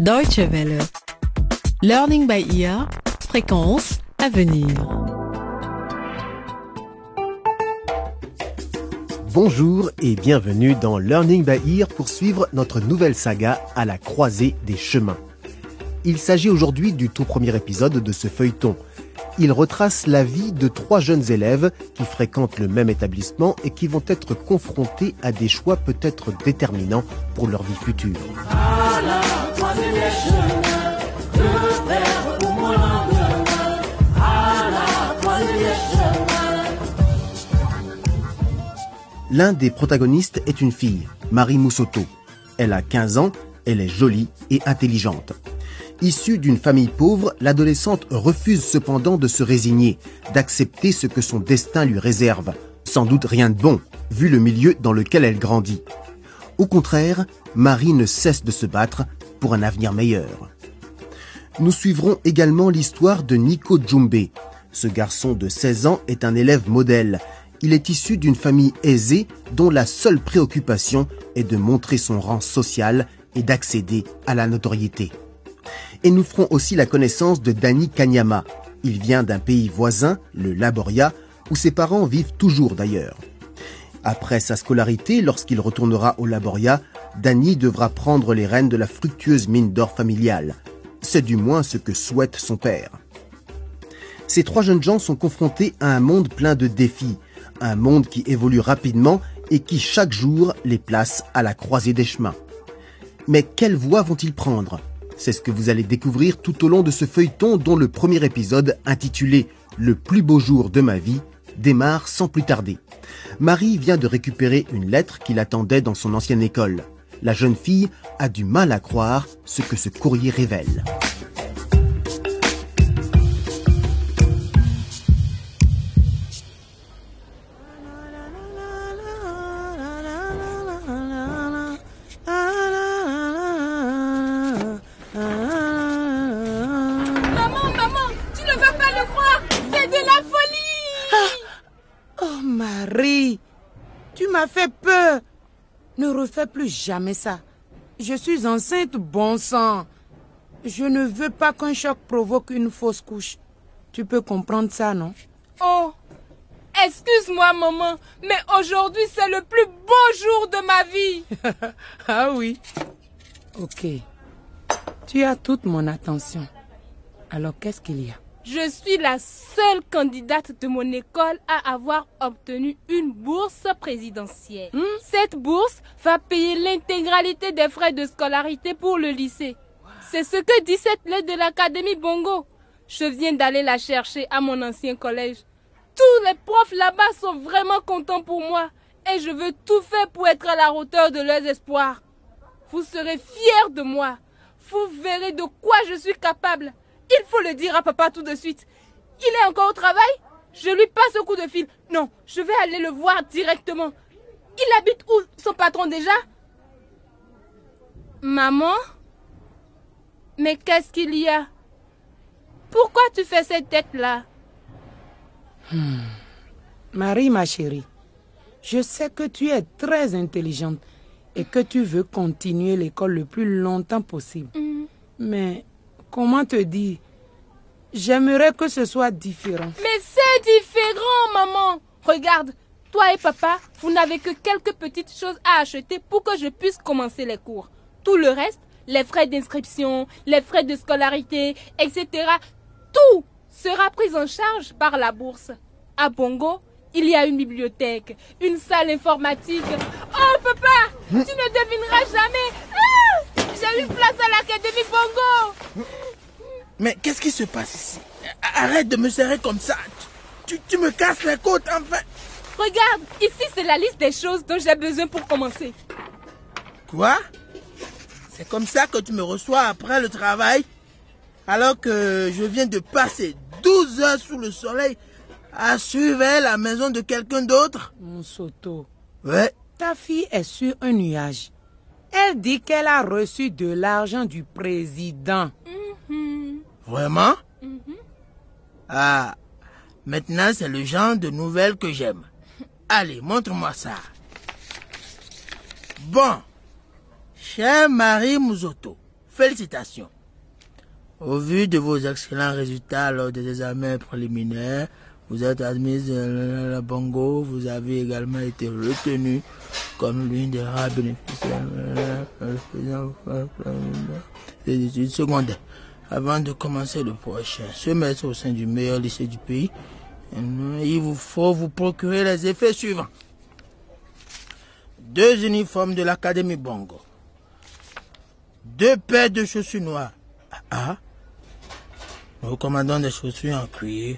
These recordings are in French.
Deutsche Welle. Learning by ear. Fréquence à venir. Bonjour et bienvenue dans Learning by Ear pour suivre notre nouvelle saga à la croisée des chemins. Il s'agit aujourd'hui du tout premier épisode de ce feuilleton. Il retrace la vie de trois jeunes élèves qui fréquentent le même établissement et qui vont être confrontés à des choix peut-être déterminants pour leur vie future. L'un des protagonistes est une fille, Marie Moussoto. Elle a 15 ans, elle est jolie et intelligente. Issue d'une famille pauvre, l'adolescente refuse cependant de se résigner, d'accepter ce que son destin lui réserve. Sans doute rien de bon, vu le milieu dans lequel elle grandit. Au contraire, Marie ne cesse de se battre pour un avenir meilleur. Nous suivrons également l'histoire de Nico Djumbe. Ce garçon de 16 ans est un élève modèle. Il est issu d'une famille aisée dont la seule préoccupation est de montrer son rang social et d'accéder à la notoriété. Et nous ferons aussi la connaissance de Danny Kanyama. Il vient d'un pays voisin, le Laboria, où ses parents vivent toujours d'ailleurs. Après sa scolarité, lorsqu'il retournera au Laboria, Danny devra prendre les rênes de la fructueuse mine d'or familiale. C'est du moins ce que souhaite son père. Ces trois jeunes gens sont confrontés à un monde plein de défis, un monde qui évolue rapidement et qui chaque jour les place à la croisée des chemins. Mais quelle voie vont-ils prendre? C'est ce que vous allez découvrir tout au long de ce feuilleton dont le premier épisode, intitulé Le plus beau jour de ma vie, démarre sans plus tarder. Marie vient de récupérer une lettre qu'il attendait dans son ancienne école. La jeune fille a du mal à croire ce que ce courrier révèle. M'as fait peur. Ne refais plus jamais ça. Je suis enceinte, bon sang. Je ne veux pas qu'un choc provoque une fausse couche. Tu peux comprendre ça, non? Oh, excuse-moi maman, mais aujourd'hui c'est le plus beau jour de ma vie. Ah oui. Ok. Tu as toute mon attention. Alors qu'est-ce qu'il y a? Je suis la seule candidate de mon école à avoir obtenu une bourse présidentielle. Cette bourse va payer l'intégralité des frais de scolarité pour le lycée. C'est ce que dit cette lettre de l'Académie Bongo. Je viens d'aller la chercher à mon ancien collège. Tous les profs là-bas sont vraiment contents pour moi et je veux tout faire pour être à la hauteur de leurs espoirs. Vous serez fiers de moi. Vous verrez de quoi je suis capable. Il faut le dire à papa tout de suite. Il est encore au travail? Je lui passe un coup de fil. Non, je vais aller le voir directement. Il habite où son patron déjà? Maman? Mais qu'est-ce qu'il y a? Pourquoi tu fais cette tête-là? Marie, ma chérie, je sais que tu es très intelligente et que tu veux continuer l'école le plus longtemps possible. Mais comment te dire? J'aimerais que ce soit différent. Mais c'est différent, maman. Regarde, toi et papa, vous n'avez que quelques petites choses à acheter pour que je puisse commencer les cours. Tout le reste, les frais d'inscription, les frais de scolarité, etc., tout sera pris en charge par la bourse. À Bongo, il y a une bibliothèque, une salle informatique. Oh, papa, tu ne devineras jamais. Ah, J'ai une place à l'Académie Bongo. Mais qu'est-ce qui se passe ici? Arrête de me serrer comme ça. Tu, tu me casses les côtes, enfin. Regarde, ici c'est la liste des choses dont j'ai besoin pour commencer. Quoi? C'est comme ça que tu me reçois après le travail? Alors que je viens de passer 12 heures sous le soleil à surveiller la maison de quelqu'un d'autre? Mon soto, Ouais. ta fille est sur un nuage. Elle dit qu'elle a reçu de l'argent du président. Vraiment? Ah, maintenant c'est le genre de nouvelles que j'aime. Allez, montre-moi ça. Bon, cher Marie Mouzoto, félicitations. Au vu de vos excellents résultats lors des examens préliminaires, vous êtes admise à la Bongo. Vous avez également été retenu comme l'une des rares bénéficiaires des études secondaires. Avant de commencer le prochain semestre au sein du meilleur lycée du pays, il vous faut vous procurer les effets suivants. Deux uniformes de l'Académie Bongo. Deux paires de chaussures noires. Ah, nous recommandons des chaussures en cuir.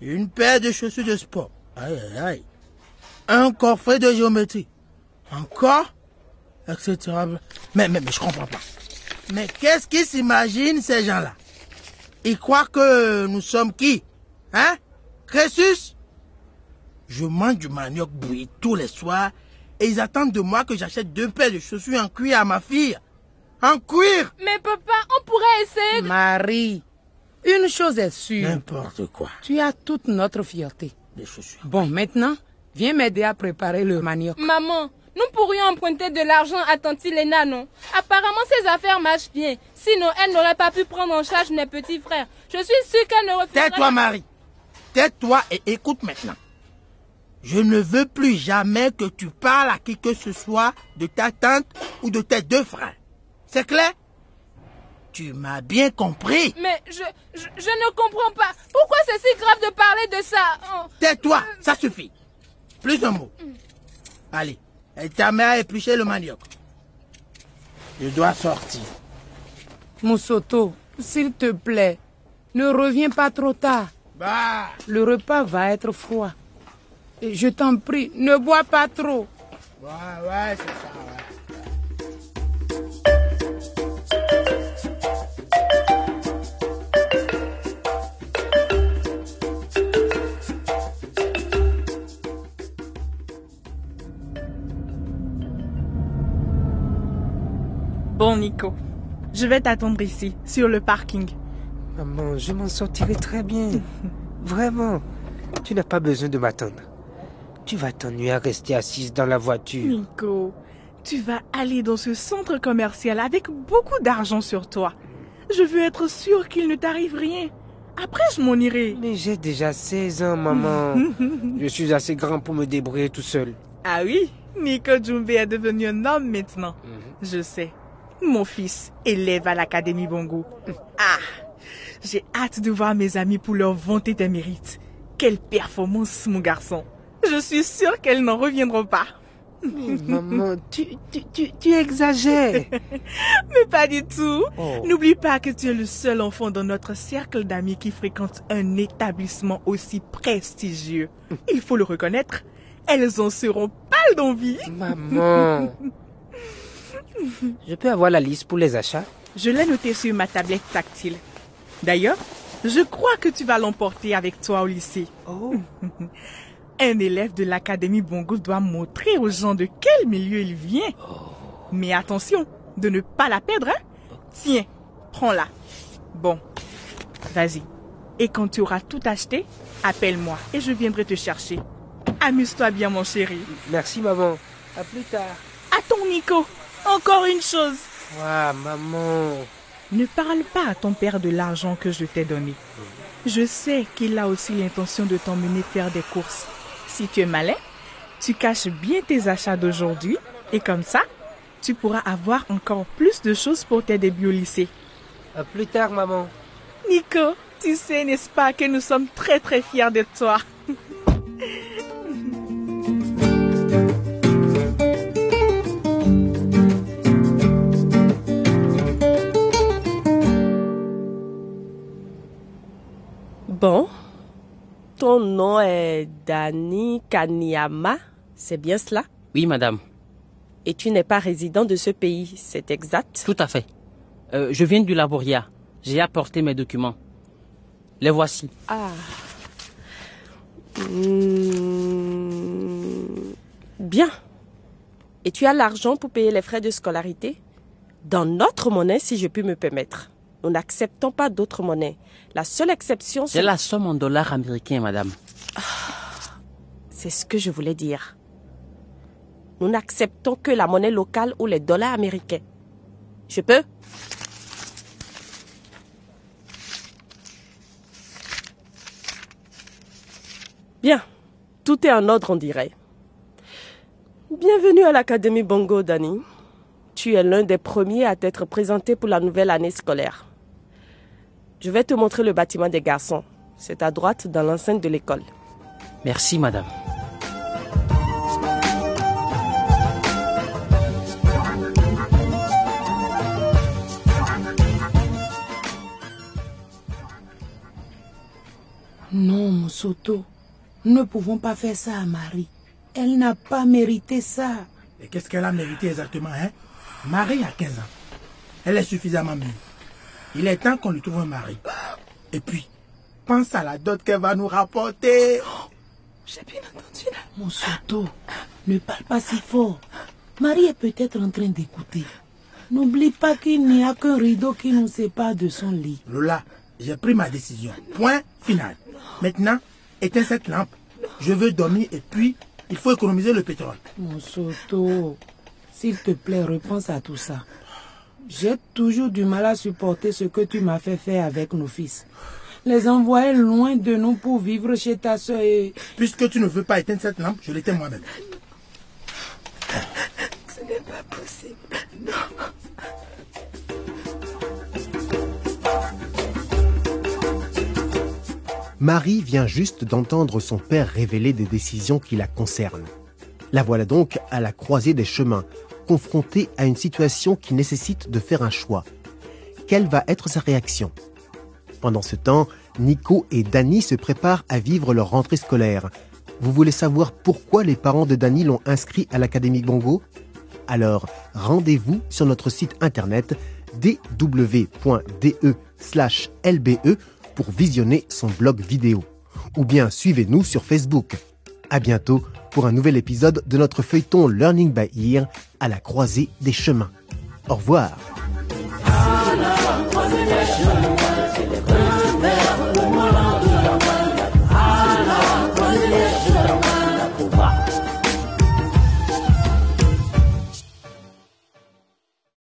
Une paire de chaussures de sport. Aïe, aïe, aïe. Un coffret de géométrie. Encore? Etc. Mais, mais, mais je comprends pas. Mais qu'est-ce qu'ils s'imaginent, ces gens-là? Ils croient que nous sommes qui? Hein? Crésus? Je mange du manioc bouilli tous les soirs et ils attendent de moi que j'achète deux paires de chaussures en cuir à ma fille. En cuir Mais papa, on pourrait essayer de... Marie, une chose est sûre. N'importe quoi. Tu as toute notre fierté. Des chaussures. Bon, maintenant, viens m'aider à préparer le manioc. Maman, nous pourrions emprunter de l'argent à Tante Lena, non Apparemment, ses affaires marchent bien. Sinon, elle n'aurait pas pu prendre en charge mes petits frères. Je suis sûre qu'elle ne refuserait Tais-toi, Marie. Tais-toi et écoute maintenant. Je ne veux plus jamais que tu parles à qui que ce soit de ta tante ou de tes deux frères. C'est clair? Tu m'as bien compris. Mais je, je, je ne comprends pas. Pourquoi c'est si grave de parler de ça? Oh. Tais-toi, ça suffit. Plus un mot. Allez, aide ta mère à éplucher le manioc. Je dois sortir. Moussoto, s'il te plaît, ne reviens pas trop tard. Bah, Le repas va être froid. Et je t'en prie, ne bois pas trop. ouais, ouais, c'est ça, Nico, je vais t'attendre ici, sur le parking. Maman, je m'en sortirai très bien. Vraiment. Tu n'as pas besoin de m'attendre. Tu vas t'ennuyer à rester assise dans la voiture. Nico, tu vas aller dans ce centre commercial avec beaucoup d'argent sur toi. Je veux être sûre qu'il ne t'arrive rien. Après, je m'en irai. Mais j'ai déjà 16 ans, maman. je suis assez grand pour me débrouiller tout seul. Ah oui, Nico Jumbe est devenu un homme maintenant. Je sais. Mon fils, élève à l'Académie Bongo. Ah, j'ai hâte de voir mes amis pour leur vanter tes mérites. Quelle performance, mon garçon. Je suis sûre qu'elles n'en reviendront pas. Mais maman, tu, tu, tu, tu exagères. Mais pas du tout. Oh. N'oublie pas que tu es le seul enfant dans notre cercle d'amis qui fréquente un établissement aussi prestigieux. Il faut le reconnaître. Elles en seront pâles d'envie. Maman. Je peux avoir la liste pour les achats? Je l'ai noté sur ma tablette tactile. D'ailleurs, je crois que tu vas l'emporter avec toi au lycée. Oh. Un élève de l'Académie Bongo doit montrer aux gens de quel milieu il vient. Mais attention, de ne pas la perdre, hein. Tiens, prends-la. Bon, vas-y. Et quand tu auras tout acheté, appelle-moi et je viendrai te chercher. Amuse-toi bien, mon chéri. Merci, maman. À plus tard. Attends, Nico. Encore une chose. Waouh, maman. Ne parle pas à ton père de l'argent que je t'ai donné. Je sais qu'il a aussi l'intention de t'emmener faire des courses. Si tu es malin, tu caches bien tes achats d'aujourd'hui et comme ça, tu pourras avoir encore plus de choses pour tes débuts au lycée. À plus tard, maman. Nico, tu sais, n'est-ce pas, que nous sommes très très fiers de toi. nom est Dani Kanyama, c'est bien cela? Oui, madame. Et tu n'es pas résident de ce pays, c'est exact? Tout à fait. Euh, je viens du Laboria. J'ai apporté mes documents. Les voici. Ah. Hmm, Bien. Et tu as l'argent pour payer les frais de scolarité? Dans notre monnaie, si je puis me permettre. Nous n'acceptons pas d'autres monnaies. La seule exception, C'est la somme en dollars américains, madame. C'est ce que je voulais dire. Nous n'acceptons que la monnaie locale ou les dollars américains. Je peux? Bien, tout est en ordre, on dirait. Bienvenue à l'Académie Bongo, Dani. Tu es l'un des premiers à t'être présenté pour la nouvelle année scolaire. Je vais te montrer le bâtiment des garçons. C'est à droite dans l'enceinte de l'école. Merci, madame. Non, Moussoto. Nous ne pouvons pas faire ça à Marie. Elle n'a pas mérité ça. Et qu'est-ce qu'elle a mérité exactement, hein? Marie a 15 ans. Elle est suffisamment mûre. Il est temps qu'on lui trouve un mari. Et puis, pense à la dot qu'elle va nous rapporter. J'ai bien entendu là. Moussoto, ne parle pas si fort. Marie est peut-être en train d'écouter. N'oublie pas qu'il n'y a qu'un rideau qui nous sépare de son lit. Lola, j'ai pris ma décision. Point final. Maintenant, éteins cette lampe. Je veux dormir et puis, il faut économiser le pétrole. Moussoto, s'il te plaît, repense à tout ça. J'ai toujours du mal à supporter ce que tu m'as fait faire avec nos fils. Les envoyer loin de nous pour vivre chez ta soeur et... Puisque tu ne veux pas éteindre cette lampe, je l'éteins moi-même. Ce n'est pas possible. Non. Marie vient juste d'entendre son père révéler des décisions qui la concernent. La voilà donc à la croisée des chemins, confrontée à une situation qui nécessite de faire un choix. Quelle va être sa réaction? Pendant ce temps, Nico et Dani se préparent à vivre leur rentrée scolaire. Vous voulez savoir pourquoi les parents de Dani l'ont inscrit à l'Académie Bongo? Alors, rendez-vous sur notre site internet dw.de/lbe pour visionner son blog vidéo. Ou bien suivez-nous sur Facebook. À bientôt pour un nouvel épisode de notre feuilleton Learning by Ear à la croisée des chemins. Au revoir.